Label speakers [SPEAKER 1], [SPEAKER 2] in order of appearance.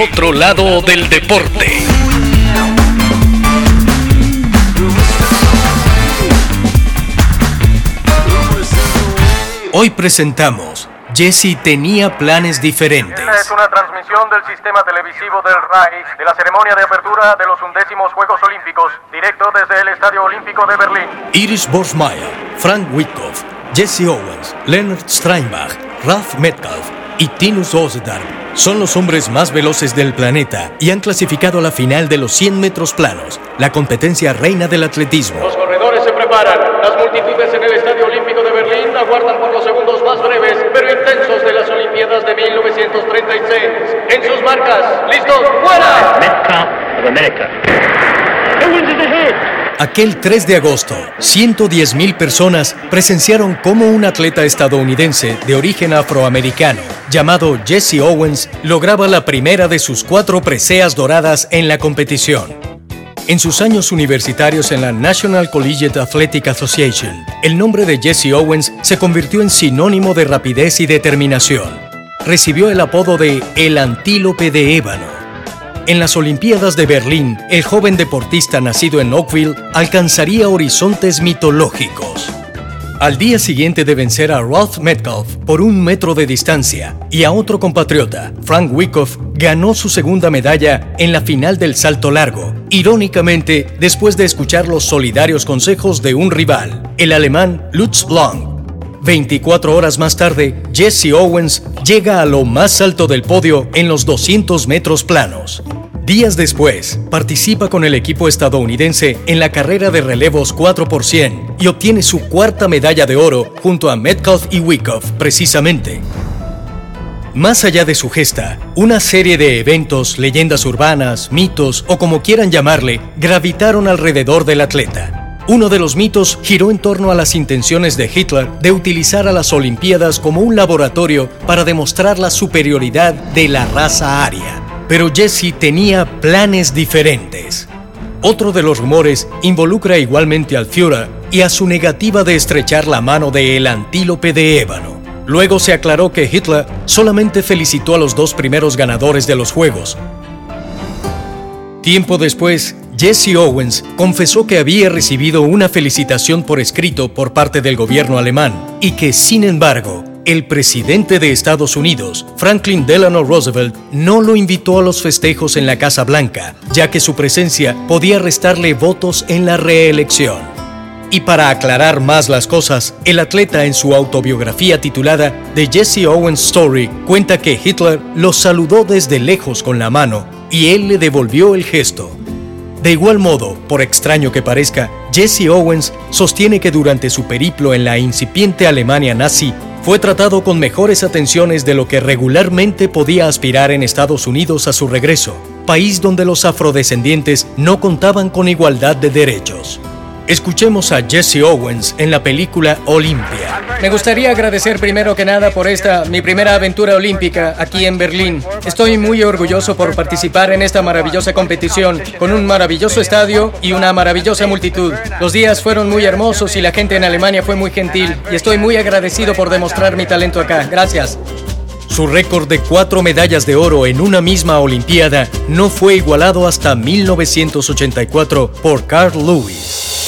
[SPEAKER 1] Otro lado del deporte. Hoy presentamos Jesse tenía planes diferentes.
[SPEAKER 2] Esta es una transmisión del sistema televisivo del RAI de la ceremonia de apertura de los undécimos Juegos Olímpicos, directo desde el Estadio Olímpico de Berlín.
[SPEAKER 1] Iris Borsmeyer, Frank Witkoff, Jesse Owens, Leonard Steinbach, Ralph Metcalf y Tinus Ozedar son los hombres más veloces del planeta y han clasificado a la final de los 100 metros planos, la competencia reina del atletismo.
[SPEAKER 2] Los corredores se preparan. Las multitudes en el Estadio Olímpico de Berlín aguardan por los segundos más breves, pero intensos de las Olimpiadas de 1936. En sus marcas, listos, fuera.
[SPEAKER 3] Metcalf of America. Ahead.
[SPEAKER 1] Aquel 3 de agosto, 110.000 personas presenciaron cómo un atleta estadounidense de origen afroamericano, llamado Jesse Owens, lograba la primera de sus cuatro preseas doradas en la competición. En sus años universitarios en la National Collegiate Athletic Association, el nombre de Jesse Owens se convirtió en sinónimo de rapidez y determinación. Recibió el apodo de El Antílope de Ébano. En las Olimpiadas de Berlín, el joven deportista nacido en Oakville alcanzaría horizontes mitológicos. Al día siguiente de vencer a Ralph Metcalf por un metro de distancia y a otro compatriota, Frank Wyckoff, ganó su segunda medalla en la final del salto largo, irónicamente después de escuchar los solidarios consejos de un rival, el alemán Lutz Blanc. 24 horas más tarde, Jesse Owens llega a lo más alto del podio en los 200 metros planos. Días después, participa con el equipo estadounidense en la carrera de relevos 4 por 100 y obtiene su cuarta medalla de oro junto a Metcalf y Wyckoff, precisamente. Más allá de su gesta, una serie de eventos, leyendas urbanas, mitos o como quieran llamarle, gravitaron alrededor del atleta. Uno de los mitos giró en torno a las intenciones de Hitler de utilizar a las Olimpiadas como un laboratorio para demostrar la superioridad de la raza aria. Pero Jesse tenía planes diferentes. Otro de los rumores involucra igualmente al Führer y a su negativa de estrechar la mano de el antílope de ébano. Luego se aclaró que Hitler solamente felicitó a los dos primeros ganadores de los Juegos. Tiempo después, Jesse Owens confesó que había recibido una felicitación por escrito por parte del gobierno alemán y que, sin embargo, el presidente de Estados Unidos, Franklin Delano Roosevelt, no lo invitó a los festejos en la Casa Blanca, ya que su presencia podía restarle votos en la reelección. Y para aclarar más las cosas, el atleta en su autobiografía titulada The Jesse Owens Story cuenta que Hitler lo saludó desde lejos con la mano y él le devolvió el gesto. De igual modo, por extraño que parezca, Jesse Owens sostiene que durante su periplo en la incipiente Alemania nazi fue tratado con mejores atenciones de lo que regularmente podía aspirar en Estados Unidos a su regreso, país donde los afrodescendientes no contaban con igualdad de derechos. Escuchemos a Jesse Owens en la película Olimpia.
[SPEAKER 4] Me gustaría agradecer primero que nada por esta, mi primera aventura olímpica aquí en Berlín. Estoy muy orgulloso por participar en esta maravillosa competición, con un maravilloso estadio y una maravillosa multitud. Los días fueron muy hermosos y la gente en Alemania fue muy gentil, y estoy muy agradecido por demostrar mi talento acá. Gracias.
[SPEAKER 1] Su récord de cuatro medallas de oro en una misma Olimpiada no fue igualado hasta 1984 por Carl Lewis.